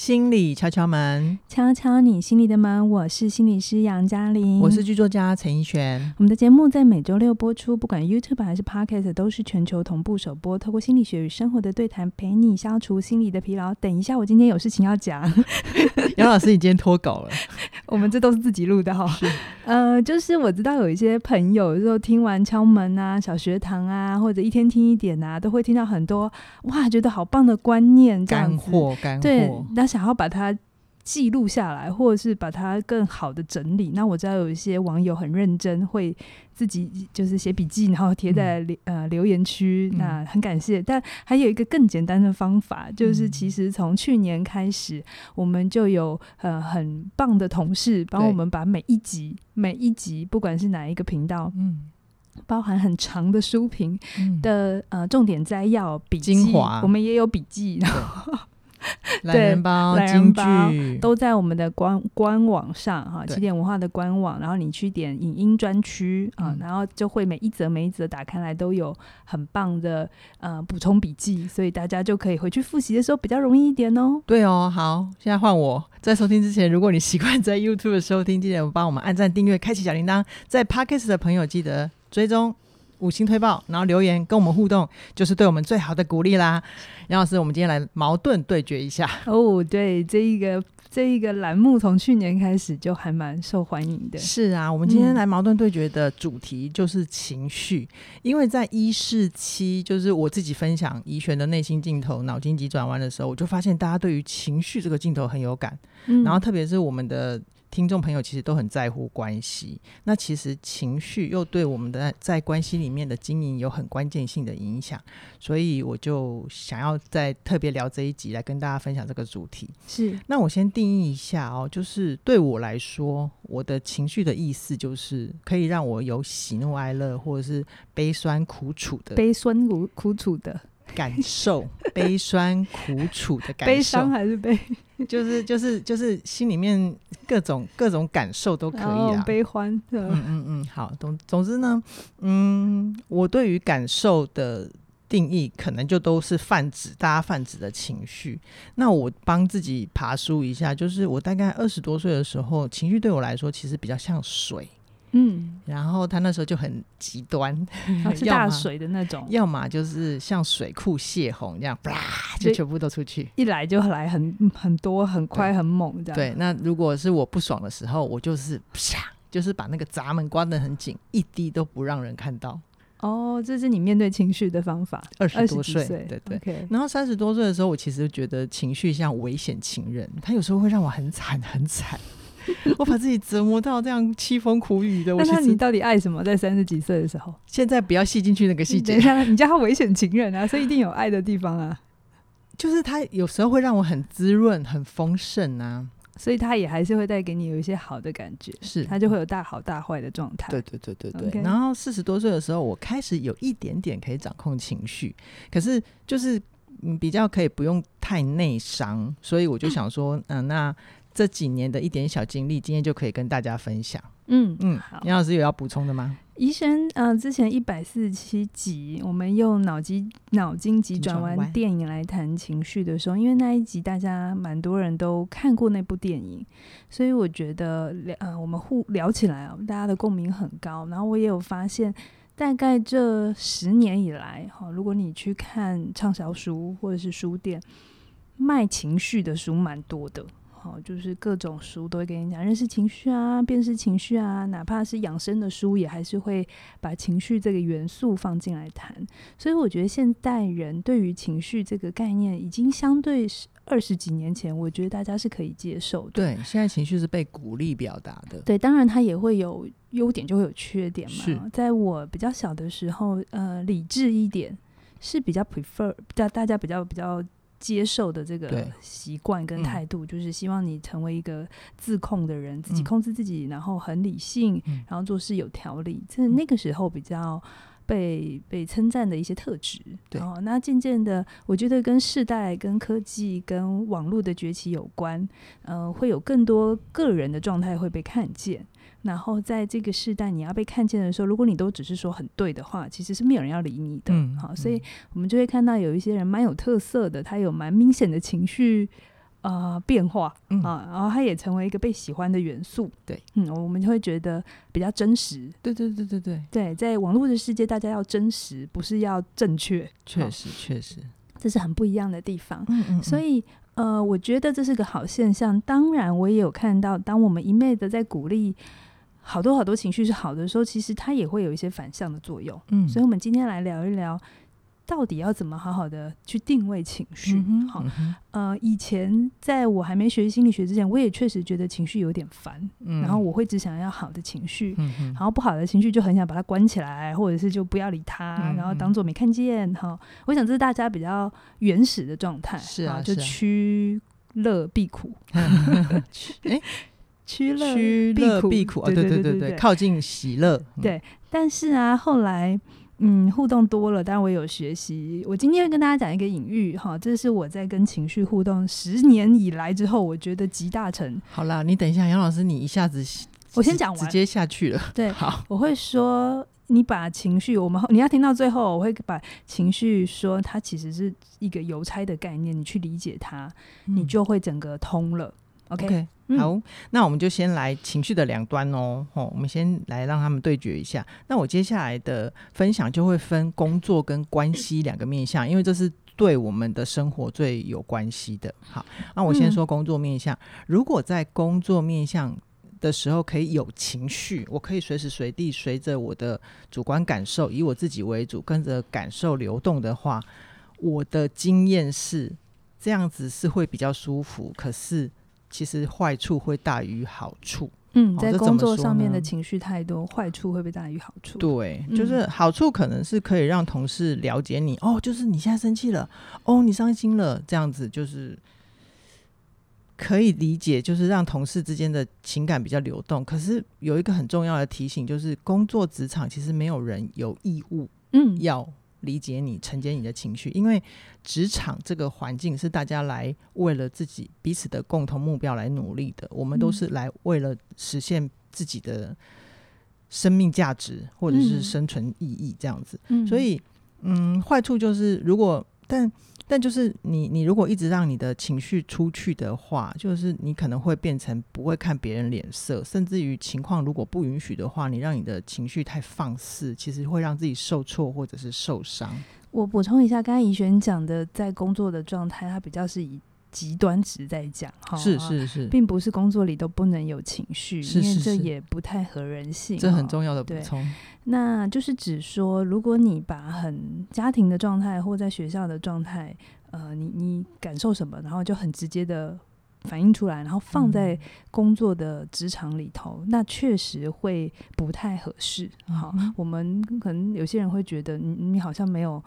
心理敲敲门，敲敲你心里的门。我是心理师杨嘉玲，我是剧作家陈奕璇。我们的节目在每周六播出，不管 YouTube 还是 Podcast 都是全球同步首播。透过心理学与生活的对谈，陪你消除心理的疲劳。等一下，我今天有事情要讲。杨老师，你今天脱稿了？我们这都是自己录的哈。呃，就是我知道有一些朋友，就听完敲门啊、小学堂啊，或者一天听一点啊，都会听到很多哇，觉得好棒的观念，干货，干货。对，那想要把它记录下来，或者是把它更好的整理。那我知道有一些网友很认真，会自己就是写笔记，然后贴在留、嗯、呃留言区。那很感谢。但还有一个更简单的方法，就是其实从去年开始，我们就有呃很棒的同事帮我们把每一集每一集，不管是哪一个频道，嗯，包含很长的书评的呃重点摘要笔记，精华，我们也有笔记，然后。懒人包、对，懒人包都在我们的官官网上哈，起点文化的官网，然后你去点影音专区啊，然后就会每一则每一则打开来都有很棒的呃补充笔记，所以大家就可以回去复习的时候比较容易一点哦。对哦，好，现在换我在收听之前，如果你习惯在 YouTube 收听，记得帮我们按赞、订阅、开启小铃铛，在 Podcast 的朋友记得追踪。五星推报，然后留言跟我们互动，就是对我们最好的鼓励啦。杨老师，我们今天来矛盾对决一下哦。对，这一个这一个栏目从去年开始就还蛮受欢迎的。是啊，我们今天来矛盾对决的主题就是情绪，嗯、因为在一四七，就是我自己分享怡璇的内心镜头、脑筋急转弯的时候，我就发现大家对于情绪这个镜头很有感，嗯、然后特别是我们的。听众朋友其实都很在乎关系，那其实情绪又对我们的在关系里面的经营有很关键性的影响，所以我就想要再特别聊这一集来跟大家分享这个主题。是，那我先定义一下哦，就是对我来说，我的情绪的意思就是可以让我有喜怒哀乐，或者是悲酸苦楚的悲酸苦苦楚的感受，悲酸苦楚的感受，悲伤还是悲？就是就是就是心里面各种各种感受都可以啊，悲欢，嗯嗯嗯，好，总总之呢，嗯，我对于感受的定义可能就都是泛指，大家泛指的情绪。那我帮自己爬梳一下，就是我大概二十多岁的时候，情绪对我来说其实比较像水。嗯，然后他那时候就很极端，哦、是大水的那种，要么就是像水库泄洪这样，啪就全部都出去，一来就来很很多，很快很猛这样。对，那如果是我不爽的时候，我就是啪，就是把那个闸门关得很紧，一滴都不让人看到。哦，这是你面对情绪的方法。二十多岁，对对。Okay 然后三十多岁的时候，我其实觉得情绪像危险情人，他有时候会让我很惨很惨。我把自己折磨到这样凄风苦雨的，我那你到底爱什么？在三十几岁的时候，现在不要细进去那个细节。你叫他危险情人啊，所以一定有爱的地方啊。就是他有时候会让我很滋润、很丰盛啊，所以他也还是会带给你有一些好的感觉。是，他就会有大好大坏的状态。对对对对对。Okay 然后四十多岁的时候，我开始有一点点可以掌控情绪，可是就是嗯比较可以不用太内伤，所以我就想说，嗯、呃，那。这几年的一点小经历，今天就可以跟大家分享。嗯嗯，好，杨老师有要补充的吗？医生，呃，之前一百四十七集，我们用脑筋脑筋急转弯电影来谈情绪的时候，因为那一集大家蛮多人都看过那部电影，所以我觉得聊呃，我们互聊起来啊，大家的共鸣很高。然后我也有发现，大概这十年以来，哈，如果你去看畅销书或者是书店，卖情绪的书蛮多的。好，就是各种书都会跟你讲认识情绪啊，辨识情绪啊，哪怕是养生的书，也还是会把情绪这个元素放进来谈。所以我觉得现代人对于情绪这个概念，已经相对二十几年前，我觉得大家是可以接受的。对，现在情绪是被鼓励表达的。对，当然它也会有优点，就会有缺点嘛。在我比较小的时候，呃，理智一点是比较 prefer，大大家比较比较。接受的这个习惯跟态度，就是希望你成为一个自控的人，嗯、自己控制自己，然后很理性，嗯、然后做事有条理。这那个时候比较被被称赞的一些特质。对，那渐渐的，我觉得跟世代、跟科技、跟网络的崛起有关。呃，会有更多个人的状态会被看见。然后在这个时代，你要被看见的时候，如果你都只是说很对的话，其实是没有人要理你的。嗯，好，所以我们就会看到有一些人蛮有特色的，他有蛮明显的情绪呃变化、嗯、啊，然后它也成为一个被喜欢的元素。对，嗯，我们就会觉得比较真实。对对对对对对，在网络的世界，大家要真实，不是要正确。确实确实，这是很不一样的地方。嗯嗯，嗯，所以呃，我觉得这是个好现象。当然，我也有看到，当我们一昧的在鼓励。好多好多情绪是好的时候，其实它也会有一些反向的作用。嗯，所以，我们今天来聊一聊，到底要怎么好好的去定位情绪。嗯、好，呃，以前在我还没学心理学之前，我也确实觉得情绪有点烦。嗯，然后我会只想要好的情绪，嗯，然后不好的情绪就很想把它关起来，或者是就不要理它，嗯、然后当做没看见。哈，我想这是大家比较原始的状态。是啊，就趋乐避苦。哎。趋乐趋乐避苦啊！对对对对对，靠近喜乐。对，但是啊，后来嗯，互动多了，当然我有学习。我今天会跟大家讲一个隐喻哈，这是我在跟情绪互动十年以来之后，我觉得集大成。好啦，你等一下，杨老师，你一下子我先讲完，直接下去了。对，好，我会说，你把情绪，我们你要听到最后，我会把情绪说，它其实是一个邮差的概念，你去理解它，嗯、你就会整个通了。OK，, okay 好、嗯，那我们就先来情绪的两端哦。哦，我们先来让他们对决一下。那我接下来的分享就会分工作跟关系两个面向，因为这是对我们的生活最有关系的。好，那我先说工作面向。嗯、如果在工作面向的时候可以有情绪，我可以随时随地随着我的主观感受，以我自己为主，跟着感受流动的话，我的经验是这样子是会比较舒服。可是。其实坏处会大于好处。嗯，在工作上面的情绪太多，坏处会不会大于好处？对，就是好处可能是可以让同事了解你，哦，就是你现在生气了，哦，你伤心了，这样子就是可以理解，就是让同事之间的情感比较流动。可是有一个很重要的提醒，就是工作职场其实没有人有义务，嗯，要。理解你，承接你的情绪，因为职场这个环境是大家来为了自己彼此的共同目标来努力的，我们都是来为了实现自己的生命价值或者是生存意义这样子。嗯，所以，嗯，坏处就是如果但。但就是你，你如果一直让你的情绪出去的话，就是你可能会变成不会看别人脸色，甚至于情况如果不允许的话，你让你的情绪太放肆，其实会让自己受挫或者是受伤。我补充一下，刚才怡璇讲的，在工作的状态，它比较是以极端值在讲，哈，是是是，并不是工作里都不能有情绪，是是是，因为这也不太合人性。这很重要的补充。那就是指说，如果你把很家庭的状态或在学校的状态，呃，你你感受什么，然后就很直接的反映出来，然后放在工作的职场里头，嗯、那确实会不太合适。好、嗯，我们可能有些人会觉得你，你你好像没有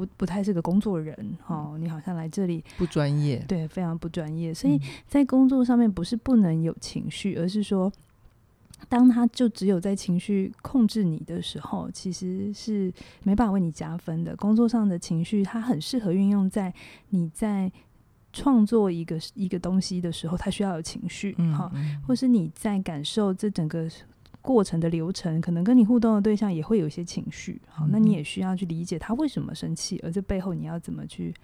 不不太是个工作人，哦，你好像来这里不专业，对，非常不专业。所以在工作上面不是不能有情绪，而是说。当他就只有在情绪控制你的时候，其实是没办法为你加分的。工作上的情绪，它很适合运用在你在创作一个一个东西的时候，它需要有情绪，哈、嗯嗯，或是你在感受这整个过程的流程，可能跟你互动的对象也会有一些情绪，好，那你也需要去理解他为什么生气，而这背后你要怎么去。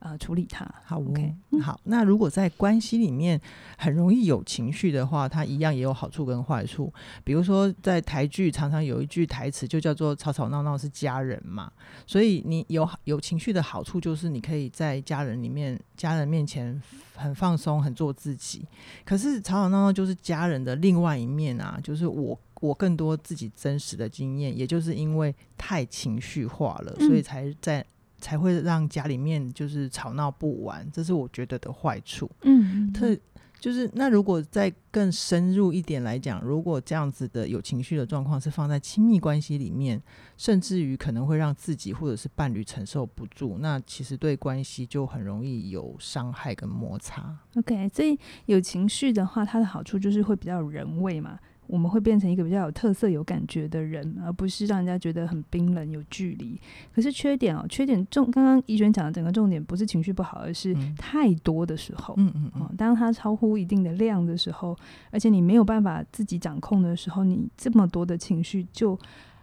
呃，处理它好，OK，好。那如果在关系里面很容易有情绪的话，它一样也有好处跟坏处。比如说，在台剧常常有一句台词，就叫做“吵吵闹闹是家人”嘛。所以你有有情绪的好处，就是你可以在家人里面、家人面前很放松、很做自己。可是吵吵闹闹就是家人的另外一面啊，就是我我更多自己真实的经验，也就是因为太情绪化了，所以才在。才会让家里面就是吵闹不完，这是我觉得的坏处。嗯，特就是那如果再更深入一点来讲，如果这样子的有情绪的状况是放在亲密关系里面，甚至于可能会让自己或者是伴侣承受不住，那其实对关系就很容易有伤害跟摩擦。OK，所以有情绪的话，它的好处就是会比较有人味嘛。我们会变成一个比较有特色、有感觉的人，而不是让人家觉得很冰冷、有距离。可是缺点哦，缺点重。刚刚怡璇讲的整个重点不是情绪不好，而是太多的时候。嗯嗯嗯。当它超乎一定的量的时候，而且你没有办法自己掌控的时候，你这么多的情绪就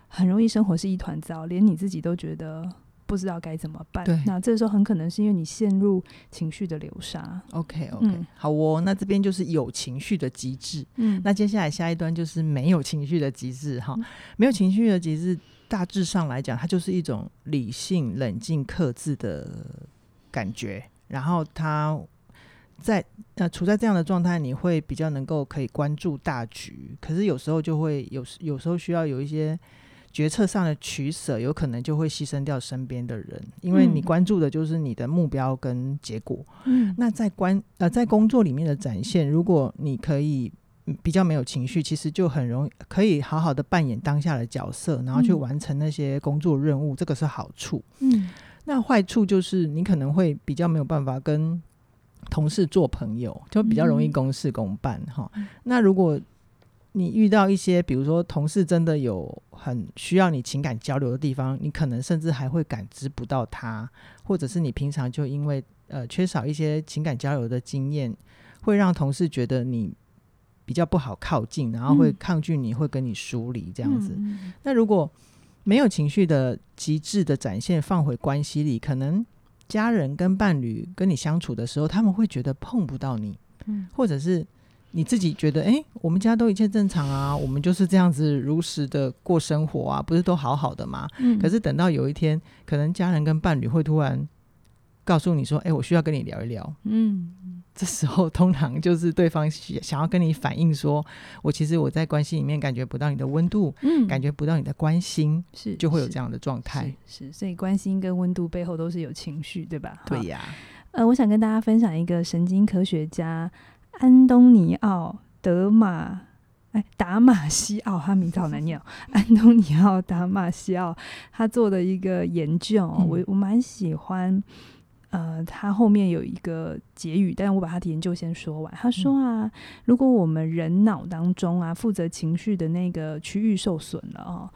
很容易生活是一团糟，连你自己都觉得不知道该怎么办。对，那这时候很可能是因为你陷入情绪的流沙。OK OK，、嗯、好哦，那这边就是有情绪的极致。嗯，那接下来下一段就是没有情绪的极致哈。没有情绪的极致，大致上来讲，它就是一种理性、冷静、克制的感觉。然后它在呃处在这样的状态，你会比较能够可以关注大局。可是有时候就会有有时候需要有一些。决策上的取舍，有可能就会牺牲掉身边的人，因为你关注的就是你的目标跟结果。嗯，那在关呃在工作里面的展现，如果你可以比较没有情绪，其实就很容易可以好好的扮演当下的角色，然后去完成那些工作任务，嗯、这个是好处。嗯，那坏处就是你可能会比较没有办法跟同事做朋友，就比较容易公事公办哈、嗯。那如果你遇到一些，比如说同事真的有很需要你情感交流的地方，你可能甚至还会感知不到他，或者是你平常就因为呃缺少一些情感交流的经验，会让同事觉得你比较不好靠近，然后会抗拒你，会跟你疏离这样子。嗯。那如果没有情绪的极致的展现，放回关系里，可能家人跟伴侣跟你相处的时候，他们会觉得碰不到你，嗯，或者是。你自己觉得，哎、欸，我们家都一切正常啊，我们就是这样子如实的过生活啊，不是都好好的吗？嗯。可是等到有一天，可能家人跟伴侣会突然告诉你说，哎、欸，我需要跟你聊一聊。嗯。这时候通常就是对方想要跟你反映说，我其实我在关系里面感觉不到你的温度，嗯，感觉不到你的关心，是就会有这样的状态。是，所以关心跟温度背后都是有情绪，对吧？对呀。呃，我想跟大家分享一个神经科学家。安东尼奥·德马，哎，达马西奥，他名字好难念。安东尼奥·达马西奥，他做的一个研究，嗯、我我蛮喜欢。呃，他后面有一个结语，但是我把他的研究先说完。他说啊，嗯、如果我们人脑当中啊，负责情绪的那个区域受损了哦，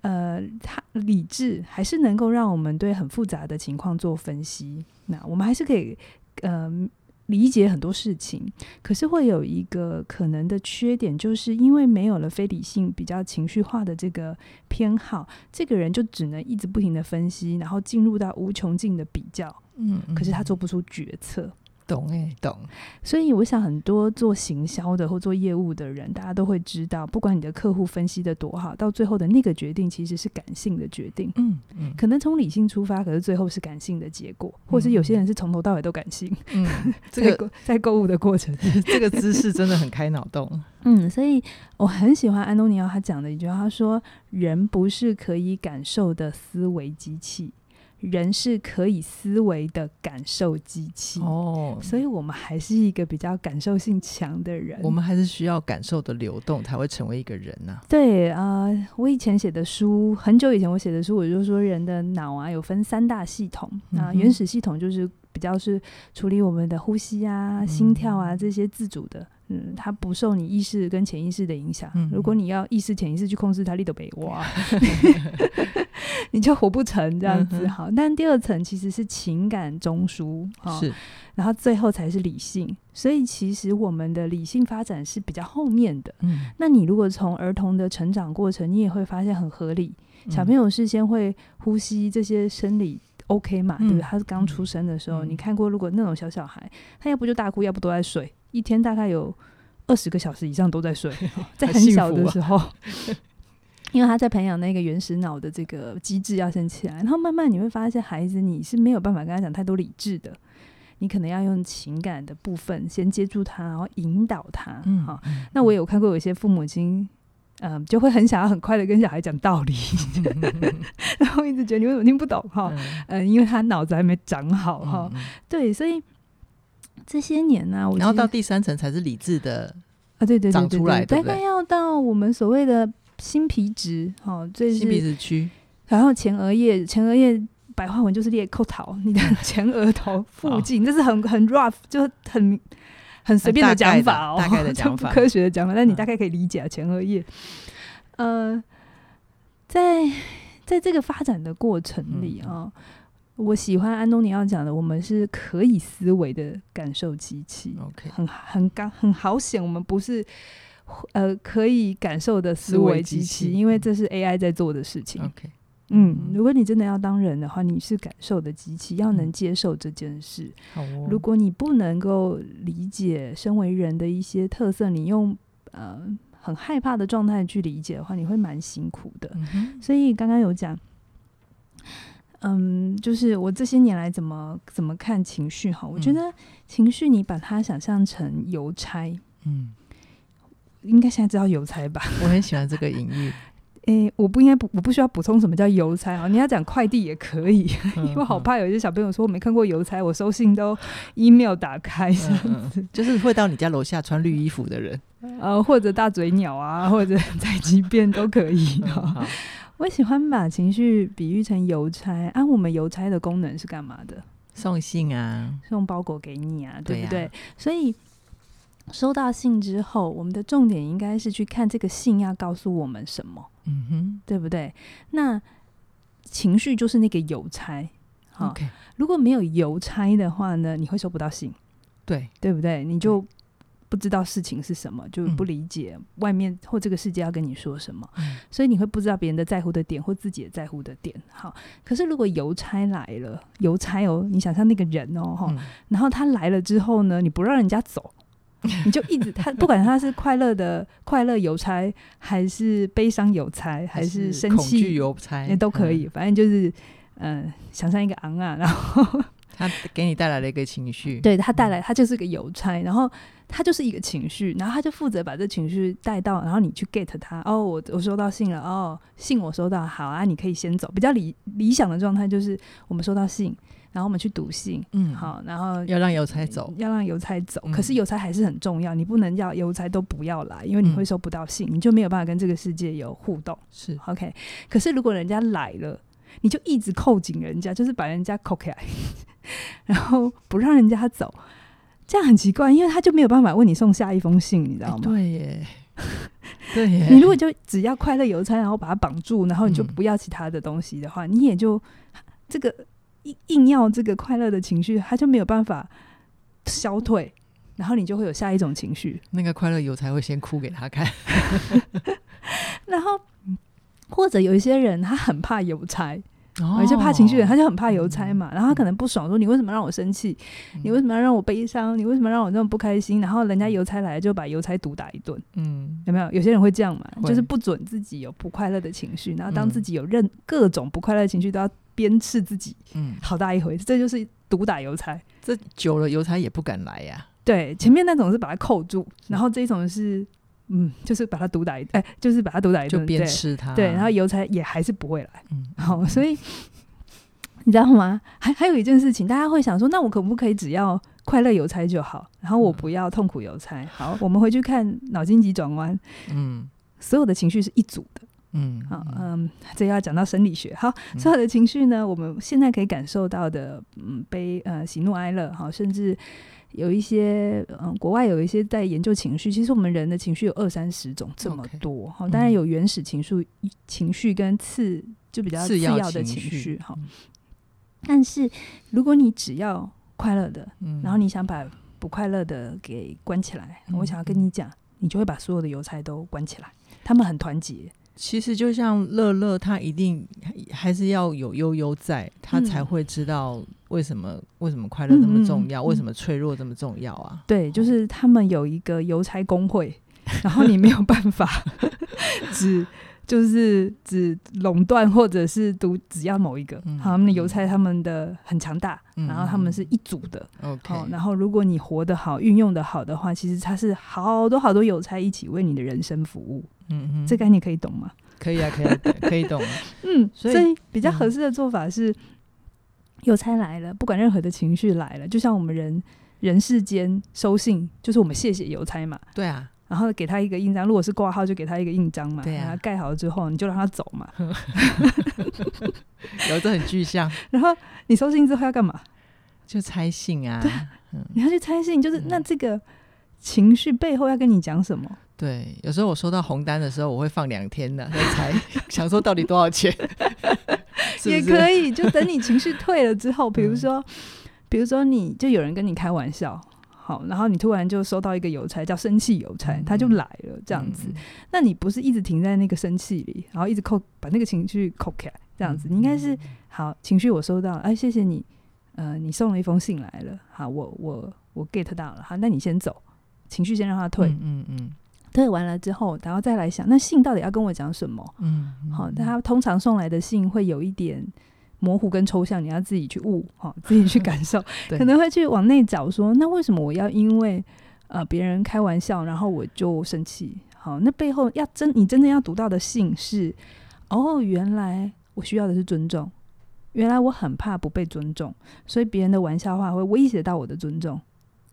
呃，他理智还是能够让我们对很复杂的情况做分析。那我们还是可以，呃。理解很多事情，可是会有一个可能的缺点，就是因为没有了非理性、比较情绪化的这个偏好，这个人就只能一直不停的分析，然后进入到无穷尽的比较。嗯，可是他做不出决策。懂哎、欸，懂。所以我想，很多做行销的或做业务的人，大家都会知道，不管你的客户分析的多好，到最后的那个决定其实是感性的决定。嗯嗯，可能从理性出发，可是最后是感性的结果，或者是有些人是从头到尾都感性。嗯，这个 在购物的过程，这个姿势真的很开脑洞。嗯，所以我很喜欢安东尼奥他讲的一句话，他说：“人不是可以感受的思维机器。”人是可以思维的感受机器哦，所以我们还是一个比较感受性强的人。我们还是需要感受的流动，才会成为一个人呢、啊。对啊、呃，我以前写的书，很久以前我写的书，我就说人的脑啊有分三大系统啊，原始系统就是比较是处理我们的呼吸啊、心跳啊这些自主的。嗯，它不受你意识跟潜意识的影响。嗯，如果你要意识、潜意识去控制它，你都别哇，你就活不成这样子。好，但第二层其实是情感中枢，是，然后最后才是理性。所以其实我们的理性发展是比较后面的。嗯，那你如果从儿童的成长过程，你也会发现很合理。小朋友是先会呼吸这些生理 OK 嘛？嗯、对不对？他是刚出生的时候、嗯，你看过如果那种小小孩，他要不就大哭，要不都在睡。一天大概有二十个小时以上都在睡，在很小的时候，因为他在培养那个原始脑的这个机制要先起来，然后慢慢你会发现，孩子你是没有办法跟他讲太多理智的，你可能要用情感的部分先接住他，然后引导他。嗯，好，那我有看过有一些父母亲，嗯、呃，就会很想要很快的跟小孩讲道理，然后一直觉得你为什么听不懂哈？嗯、呃，因为他脑子还没长好哈。对，所以。这些年呢、啊，然后到第三层才是理智的啊，对对对，长出来，大概要到我们所谓的新皮质，好，这是新皮质区，然后前额叶，前额叶白话文就是裂扣头，你的 前额头附近，这是很很 rough，就很很随便的讲法哦，大概的讲法，不 科学的讲法，但你大概可以理解啊，前额叶，呃，在在这个发展的过程里啊。嗯我喜欢安东尼奥讲的，我们是可以思维的感受机器。OK，很很刚很好险，我们不是呃可以感受的思维机器，因为这是 AI 在做的事情。OK，嗯，如果你真的要当人的话，你是感受的机器，要能接受这件事。如果你不能够理解身为人的一些特色，你用呃很害怕的状态去理解的话，你会蛮辛苦的。嗯、所以刚刚有讲。嗯，就是我这些年来怎么怎么看情绪哈？我觉得情绪你把它想象成邮差，嗯，应该现在知道邮差吧？我很喜欢这个隐喻。诶、欸，我不应该补，我不需要补充什么叫邮差啊？你要讲快递也可以，嗯、因为好怕有一些小朋友说我没看过邮差，我收信都 email 打开这样子，嗯，就是会到你家楼下穿绿衣服的人，呃，或者大嘴鸟啊，或者宅急便都可以，嗯 我喜欢把情绪比喻成邮差啊，我们邮差的功能是干嘛的？送信啊，送包裹给你啊，对不对？对啊。所以收到信之后，我们的重点应该是去看这个信要告诉我们什么，嗯哼，对不对？那情绪就是那个邮差，好.如果没有邮差的话呢，你会收不到信，对，对不对？你就。不知道事情是什么，就不理解外面或这个世界要跟你说什么，嗯、所以你会不知道别人的在乎的点或自己的在乎的点。好，可是如果邮差来了，邮差哦，你想象那个人哦，哈、嗯，然后他来了之后呢，你不让人家走，你就一直他不管他是快乐的快乐邮差，还是悲伤邮差，还是生气邮差，也都可以，嗯、反正就是嗯、呃，想象一个昂啊，然后他给你带来了一个情绪，对他带来，他就是个邮差，然后。他就是一个情绪，然后他就负责把这情绪带到，然后你去 get 他。哦，我我收到信了，哦，信我收到，好啊，你可以先走。比较理理想的状态就是我们收到信，然后我们去读信，嗯，好，然后要让邮差走，要让邮差走。可是邮差还是很重要，你不能要邮差都不要来，因为你会收不到信，你就没有办法跟这个世界有互动。是 OK。可是如果人家来了，你就一直扣紧人家，就是把人家扣起来，然后不让人家走。这样很奇怪，因为他就没有办法为你送下一封信，你知道吗？对耶，对耶。你如果就只要快乐邮差，然后把它绑住，然后你就不要其他的东西的话，嗯、你也就这个硬硬要这个快乐的情绪，他就没有办法消退，然后你就会有下一种情绪。那个快乐邮差会先哭给他看，然后或者有一些人他很怕邮差。哦、有些怕情绪的人，他就很怕邮差嘛，然后他可能不爽，说你为什么让我生气？嗯、你为什么要让我悲伤？你为什么让我这么不开心？然后人家邮差来，就把邮差毒打一顿。嗯，有没有？有些人会这样嘛，就是不准自己有不快乐的情绪，然后当自己有任各种不快乐的情绪，都要鞭笞自己。嗯，好大一回，这就是毒打邮差。这久了，邮差也不敢来呀、啊。对，前面那种是把他扣住，然后这一种是。嗯，就是把他毒打一，哎、欸，就是把他毒打一顿，对，然后邮差也还是不会来，嗯，好，所以你知道吗？还还有一件事情，大家会想说，那我可不可以只要快乐邮差就好，然后我不要痛苦邮差？好，我们回去看脑筋急转弯，嗯，所有的情绪是一组的，嗯，好，嗯，这要讲到生理学，好，所有的情绪呢，我们现在可以感受到的，嗯，悲，呃，喜怒哀乐，好，甚至。有一些嗯，国外有一些在研究情绪。其实我们人的情绪有二三十种这么多哈。当然有原始情绪、情绪跟次就比较次要的情绪哈。但是如果你只要快乐的，然后你想把不快乐的给关起来，我想要跟你讲，你就会把所有的邮差都关起来。他们很团结。其实就像乐乐，他一定还是要有悠悠在，他才会知道为什么、嗯、为什么快乐这么重要、嗯，为什么脆弱这么重要啊？对，就是他们有一个邮差工会，然后你没有办法 只就是只垄断或者是独只要某一个。嗯、好，他们的邮差他们的很强大、嗯，然后他们是一组的。OK，、嗯、然后如果你活得好，运用得好的话，其实他是好多好多邮差一起为你的人生服务。嗯嗯，这概念可以懂吗？可以啊，可以、啊，可以懂。嗯，所以比较合适的做法是，邮、嗯、差来了，不管任何的情绪来了，就像我们人人世间收信，就是我们谢谢邮差嘛。对啊，然后给他一个印章，如果是挂号，就给他一个印章嘛。对啊，盖好了之后，你就让他走嘛。有的很具象。然后你收信之后要干嘛？就拆信啊。嗯、你要去拆信，就是、嗯、那这个情绪背后要跟你讲什么？对，有时候我收到红单的时候，我会放两天的再猜，想说到底多少钱，是不是？也可以，就等你情绪退了之后，比如说，比如说你就有人跟你开玩笑，好，然后你突然就收到一个邮差叫生气邮差，他就来了，这样子，那你不是一直停在那个生气里，然后一直扣把那个情绪扣开，这样子，你应该是好情绪我收到了，哎，谢谢你，呃，你送了一封信来了，好，我我我 get 到了，好，那你先走，情绪先让他退，嗯嗯，嗯，退完了之后，然后再来想，那信到底要跟我讲什么？嗯，嗯，好，但他通常送来的信会有一点模糊跟抽象，你要自己去悟，好，自己去感受，可能会去往内找说，那为什么我要因为呃别人开玩笑，然后我就生气？好，那背后要真你真正要读到的信是，哦，原来我需要的是尊重，原来我很怕不被尊重，所以别人的玩笑话会威胁到我的尊重，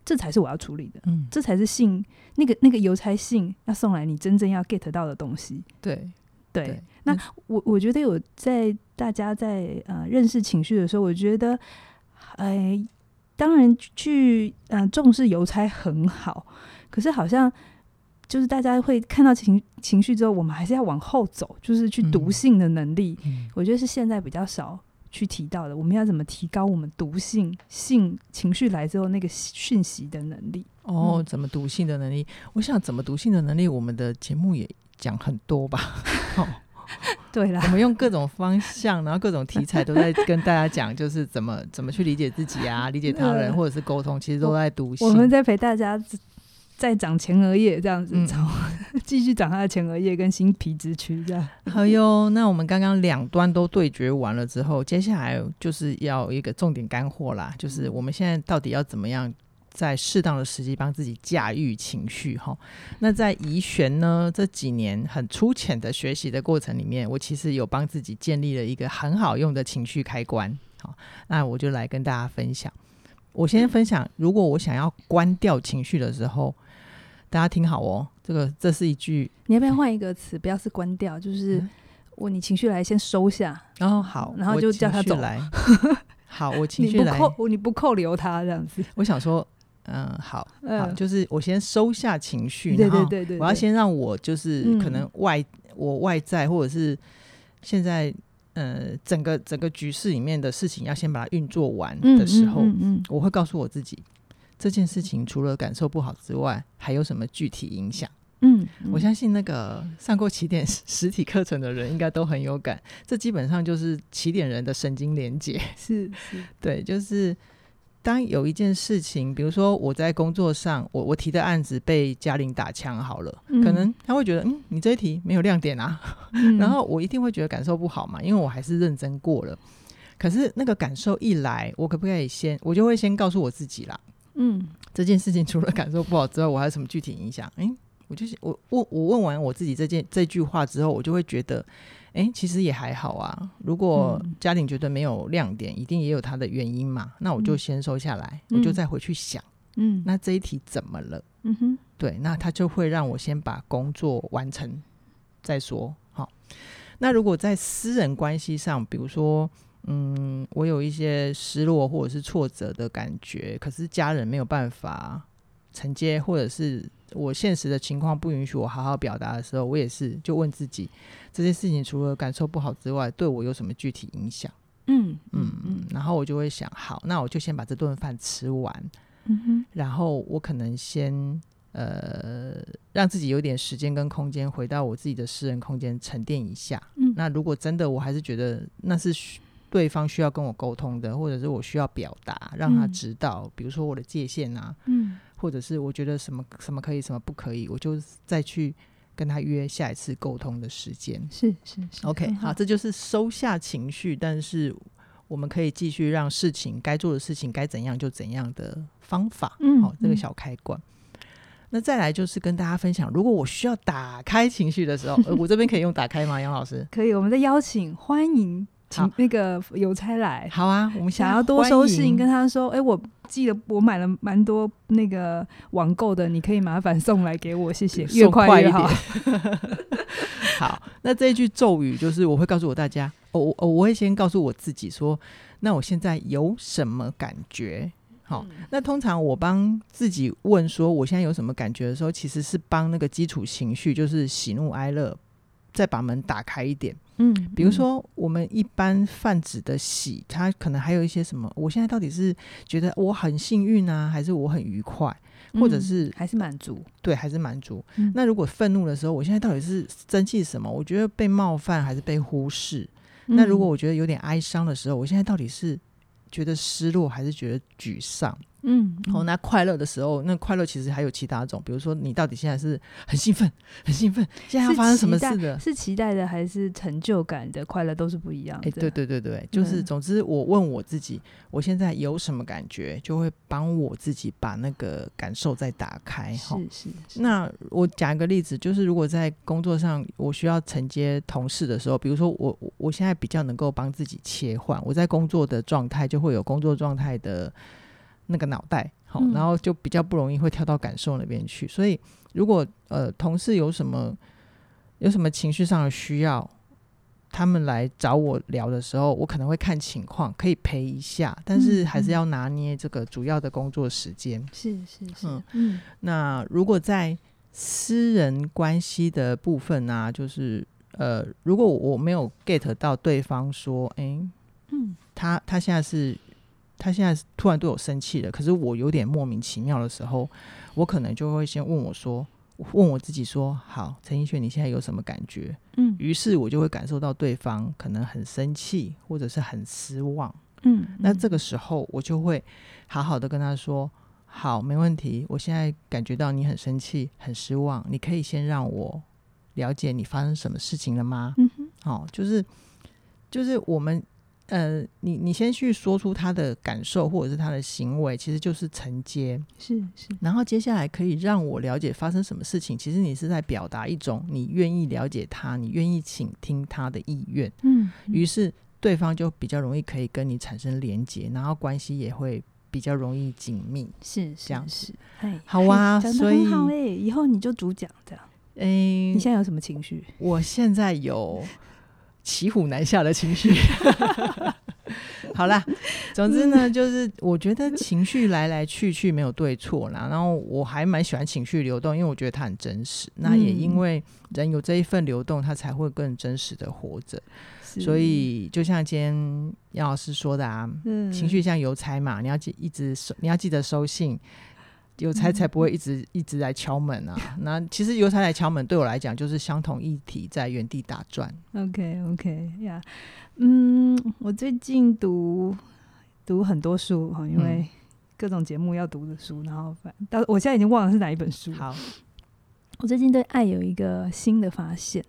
这才是我要处理的，嗯，这才是信那个那个邮差信要送来你真正要 get 到的东西，对。对，对，那我我觉得有在大家在呃认识情绪的时候，我觉得，哎、呃，当然去嗯、呃、重视邮差很好，可是好像。就是大家会看到情情绪之后，我们还是要往后走，就是去读性的能力。嗯，我觉得是现在比较少去提到的。我们要怎么提高我们读性性情绪来之后那个讯息的能力？哦，怎么读性的能力？我想怎么读性的能力，我们的节目也讲很多吧。哦，对啦，我们用各种方向，然后各种题材都在跟大家讲，就是怎么怎么去理解自己啊，理解他人，或者是沟通，其实都在读心。我们在陪大家。再长前额叶这样子，嗯、继续长他的前额叶跟新皮质区这样。好哟，那我们刚刚两端都对决完了之后，接下来就是要一个重点干货啦，就是我们现在到底要怎么样在适当的时机帮自己驾驭情绪哈？那在怡璇呢这几年很粗浅的学习的过程里面，我其实有帮自己建立了一个很好用的情绪开关。好，那我就来跟大家分享。我先分享，如果我想要关掉情绪的时候。大家听好哦，这个这是一句，你要不要换一个词？不要是关掉，就是我你情绪来先收下，然后好，然后就叫他走来。好，我情绪来，你不扣，你不扣留他这样子。我想说，嗯、呃，好，嗯、好，就是我先收下情绪，对对对对，我要先让我就是可能外、嗯、我外在或者是现在呃整个整个局势里面的事情要先把它运作完的时候，我会告诉我自己。这件事情除了感受不好之外，还有什么具体影响？嗯，嗯，我相信那个上过起点 实体课程的人应该都很有感。这基本上就是起点人的神经连接。是是，对，就是当有一件事情，比如说我在工作上，我我提的案子被嘉玲打枪好了，嗯，可能他会觉得，嗯，你这一题没有亮点啊，嗯，然后我一定会觉得感受不好嘛，因为我还是认真过了。可是那个感受一来，我可不可以先，我就会先告诉我自己啦。嗯，这件事情除了感受不好之外，我还有什么具体影响？哎，我就是我问我问完我自己这件这句话之后，我就会觉得，哎，其实也还好啊。如果家庭觉得没有亮点，一定也有它的原因嘛。那我就先收下来，嗯、我就再回去想，嗯，那这一题怎么了？嗯哼，对，那他就会让我先把工作完成再说。好，那如果在私人关系上，比如说。嗯，我有一些失落或者是挫折的感觉，可是家人没有办法承接，或者是我现实的情况不允许我好好表达的时候，我也是就问自己，这件事情除了感受不好之外，对我有什么具体影响？嗯嗯嗯，然后我就会想，好，那我就先把这顿饭吃完，嗯哼，然后我可能先呃让自己有点时间跟空间回到我自己的私人空间沉淀一下。嗯，那如果真的我还是觉得那是。对方需要跟我沟通的，或者是我需要表达，让他知道，嗯、比如说我的界限啊，嗯，或者是我觉得什么什么可以，什么不可以，我就再去跟他约下一次沟通的时间。是是是，OK，好，这就是收下情绪，但是我们可以继续让事情该做的事情该怎样就怎样的方法。嗯，好，这个小开关。嗯、那再来就是跟大家分享，如果我需要打开情绪的时候，呃，我这边可以用打开吗？杨老师，可以，我们的邀请欢迎。请那个邮差来，好啊！我们想要多收信，跟他说：“哎、欸，我记得我买了蛮多那个网购的，你可以麻烦送来给我，谢谢。越快越好。好，那这一句咒语就是我会告诉我大家，我我我会先告诉我自己说，那我现在有什么感觉？好，嗯、那通常我帮自己问说我现在有什么感觉的时候，其实是帮那个基础情绪，就是喜怒哀乐，再把门打开一点。嗯，比如说我们一般泛指的喜，它可能还有一些什么？我现在到底是觉得我很幸运啊，还是我很愉快，或者是、嗯、还是满足？对，还是满足。嗯、那如果愤怒的时候，我现在到底是生气什么？我觉得被冒犯还是被忽视？嗯、那如果我觉得有点哀伤的时候，我现在到底是觉得失落还是觉得沮丧？嗯，好、哦，那快乐的时候，那快乐其实还有其他种，比如说你到底现在是很兴奋，很兴奋，现在要发生什么事的？是期待的还是成就感的快乐都是不一样的。哎、欸，对对对对，就是总之，我问我自己，我现在有什么感觉，就会帮我自己把那个感受再打开。是是，是。那我讲一个例子，就是如果在工作上我需要承接同事的时候，比如说我我现在比较能够帮自己切换，我在工作的状态就会有工作状态的。那个脑袋好，然后就比较不容易会跳到感受那边去。嗯、所以，如果呃同事有什么有什么情绪上的需要，他们来找我聊的时候，我可能会看情况，可以陪一下，但是还是要拿捏这个主要的工作时间。是是是，嗯嗯。那如果在私人关系的部分呢、啊，就是呃，如果我没有 get 到对方说，哎，嗯，他他现在是。他现在突然对我生气了，可是我有点莫名其妙的时候，我可能就会先问我说，问我自己说，好，陈奕迅，你现在有什么感觉？嗯，于是我就会感受到对方可能很生气，或者是很失望。嗯，那这个时候我就会好好的跟他说，好，没问题，我现在感觉到你很生气、很失望，你可以先让我了解你发生什么事情了吗？嗯哼，好，就是就是我们。呃，你你先去说出他的感受或者是他的行为，其实就是承接，是是。然后接下来可以让我了解发生什么事情，其实你是在表达一种你愿意了解他，你愿意倾听他的意愿。嗯，于是对方就比较容易可以跟你产生连接，然后关系也会比较容易紧密。是，是这样子。哎，好啊，所以好哎，以后你就主讲这样。哎，你现在有什么情绪？我现在有。骑虎难下的情绪，好啦，总之呢，就是我觉得情绪来来去去没有对错啦。然后我还蛮喜欢情绪流动，因为我觉得它很真实。那也因为人有这一份流动，他才会更真实的活着。所以就像今天杨老师说的啊，嗯情绪像邮差嘛，你要记一直收，你要记得收信。邮差才不会一直、嗯、一直来敲门啊！那其实邮差来敲门对我来讲就是相同议题在原地打转。OK OK 呀、yeah.，嗯，我最近读读很多书哈，因为各种节目要读的书，然后反到我现在已经忘了是哪一本书。好，我最近对爱有一个新的发现。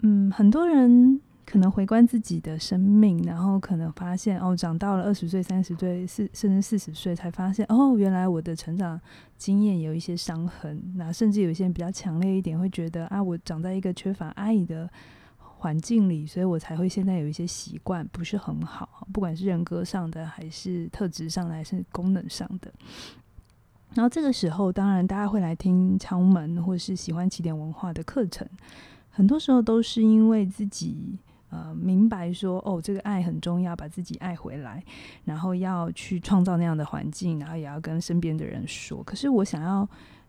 嗯，很多人。可能回观自己的生命，然后可能发现哦，长到了二十岁、三十岁、四甚至四十岁，才发现哦，原来我的成长经验有一些伤痕。那甚至有些人比较强烈一点，会觉得啊，我长在一个缺乏爱的环境里，所以我才会现在有一些习惯不是很好，不管是人格上的，还是特质上的，还是功能上的。然后这个时候，当然大家会来听敲门，或是喜欢起点文化的课程，很多时候都是因为自己。呃，明白说哦，这个爱很重要，把自己爱回来，然后要去创造那样的环境，然后也要跟身边的人说。可是我想要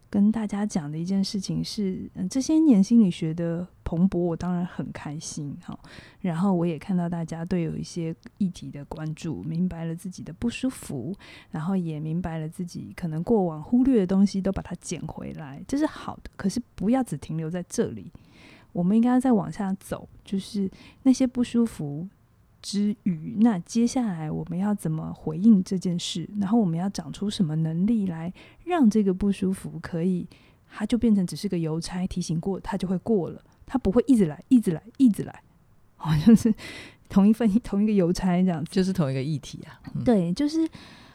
跟大家讲的一件事情是，嗯，这些年心理学的蓬勃，我当然很开心哈。然后我也看到大家对有一些议题的关注，明白了自己的不舒服，然后也明白了自己可能过往忽略的东西，都把它捡回来，这是好的。可是不要只停留在这里。我们应该要再往下走，就是那些不舒服之余，那接下来我们要怎么回应这件事？然后我们要长出什么能力来，让这个不舒服可以，它就变成只是个邮差提醒过，它就会过了，它不会一直来，一直来，一直来，好像是同一份同一个邮差这样子，就是同一个议题啊。嗯、对，就是。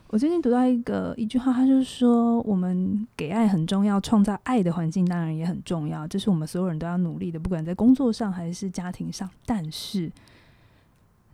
我最近读到一个一句话，他就是说，我们给爱很重要，创造爱的环境当然也很重要，这是我们所有人都要努力的，不管在工作上还是家庭上。但是，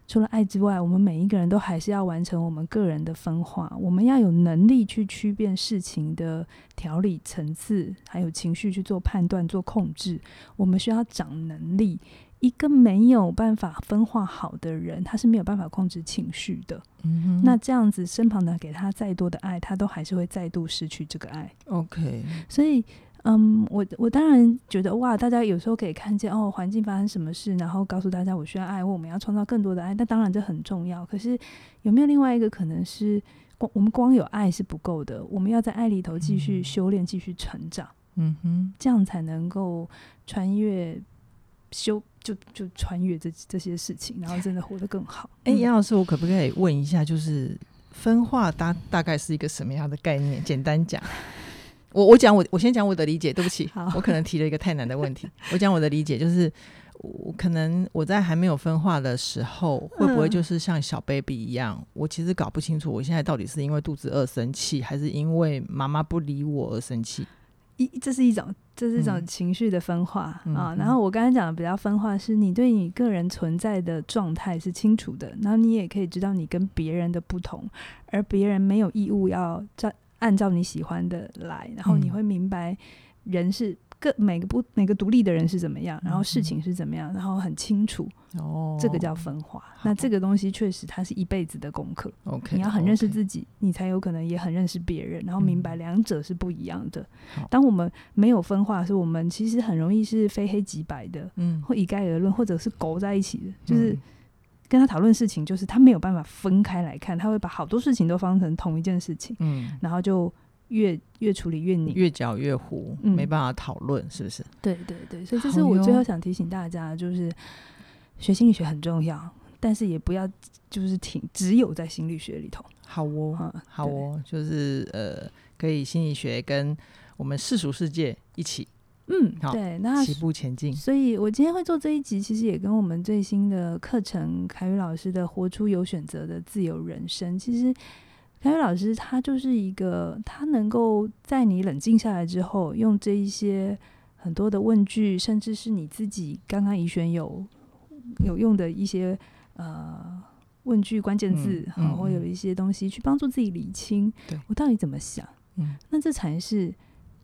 除了爱之外，我们每一个人都还是要完成我们个人的分化，我们要有能力去区辨事情的条理层次，还有情绪去做判断、做控制。我们需要长能力。一个没有办法分化好的人，他是没有办法控制情绪的。嗯哼，那这样子，身旁的给他再多的爱，他都还是会再度失去这个爱。OK，所以，嗯，我我当然觉得哇，大家有时候可以看见哦，环境发生什么事，然后告诉大家我需要爱，或我们要创造更多的爱。那当然这很重要。可是有没有另外一个可能是，光我们光有爱是不够的，我们要在爱里头继续修炼，继续成长。嗯哼，这样才能够穿越修。就就穿越这这些事情，然后真的活得更好。哎、欸，杨老师，我可不可以问一下，就是分化大大概是一个什么样的概念？简单讲。我我讲我我先讲我的理解，对不起，我可能提了一个太难的问题。我讲我的理解，就是我可能我在还没有分化的时候，会不会就是像小 baby 一样？嗯、我其实搞不清楚，我现在到底是因为肚子饿生气，还是因为妈妈不理我而生气？一这是一种这是一种情绪的分化、嗯、啊。然后我刚才讲的比较分化，是你对你个人存在的状态是清楚的，然后你也可以知道你跟别人的不同，而别人没有义务要照。按照你喜欢的来，然后你会明白人是各每个不每个独立的人是怎么样，然后事情是怎么样，然后很清楚。哦，这个叫分化。那这个东西确实它是一辈子的功课。OK，你要很认识自己，你才有可能也很认识别人，然后明白两者是不一样的。当我们没有分化的时候，我们其实很容易是非黑即白的，嗯，或一概而论，或者是勾在一起的，就是。跟他讨论事情，就是他没有办法分开来看，他会把好多事情都放成同一件事情，嗯，然后就越越处理越拧，越搅越糊，嗯、没办法讨论，是不是？对对对，所以这是我最后想提醒大家，就是学心理学很重要，但是也不要就是停，只有在心理学里头。好哦，嗯、好哦，就是呃，可以心理学跟我们世俗世界一起。嗯，对，那起步前进。所以我今天会做这一集，其实也跟我们最新的课程，凯宇老师的《活出有选择的自由人生》。其实凯宇老师他就是一个，他能够在你冷静下来之后，用这一些很多的问句，甚至是你自己刚刚怡璇有有用的一些呃问句关键字，然后会有一些东西去帮助自己理清，我到底怎么想。嗯，那这才是。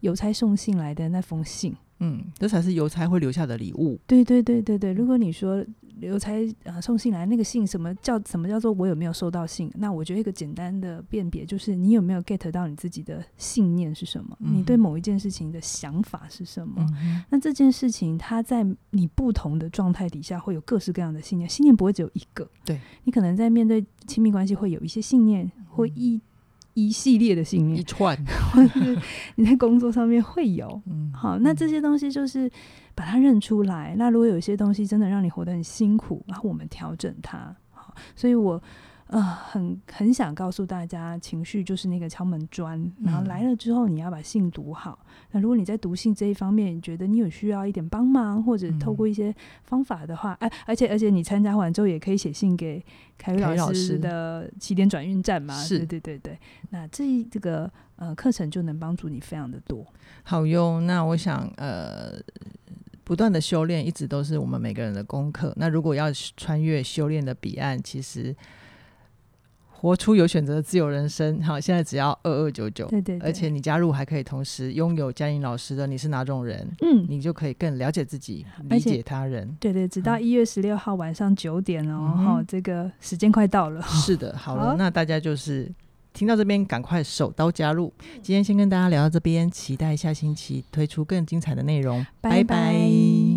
邮差送信来的那封信，嗯，这才是邮差会留下的礼物。对对对对对，如果你说邮差啊送信来那个信，什么叫什么叫做我有没有收到信？那我觉得一个简单的辨别就是你有没有 get 到你自己的信念是什么？嗯、你对某一件事情的想法是什么？嗯、那这件事情它在你不同的状态底下会有各式各样的信念，信念不会只有一个。对，你可能在面对亲密关系会有一些信念，或一。一系列的信念，一串，或是你在工作上面会有，嗯，好，那这些东西就是把它认出来。那如果有一些东西真的让你活得很辛苦，然后我们调整它，好，所以我。呃，很很想告诉大家，情绪就是那个敲门砖，然后来了之后，你要把信读好。嗯、那如果你在读信这一方面，你觉得你有需要一点帮忙，或者透过一些方法的话，哎、嗯，而且而且你参加完之后，也可以写信给凯宇老师的起点转运站嘛。是，对对对对。那这一这个呃课程就能帮助你非常的多。好哟，那我想呃，不断的修炼一直都是我们每个人的功课。那如果要穿越修炼的彼岸，其实。活出有选择的自由人生，好，现在只要二二九九，对对，而且你加入还可以同时拥有嘉玲老师的你是哪种人，嗯，你就可以更了解自己，理解他人，对对，直到一月十六号晚上九点哦，哈、嗯，这个时间快到了，是的，好了，好，那大家就是听到这边赶快手刀加入，今天先跟大家聊到这边，期待下星期推出更精彩的内容，拜拜。拜拜。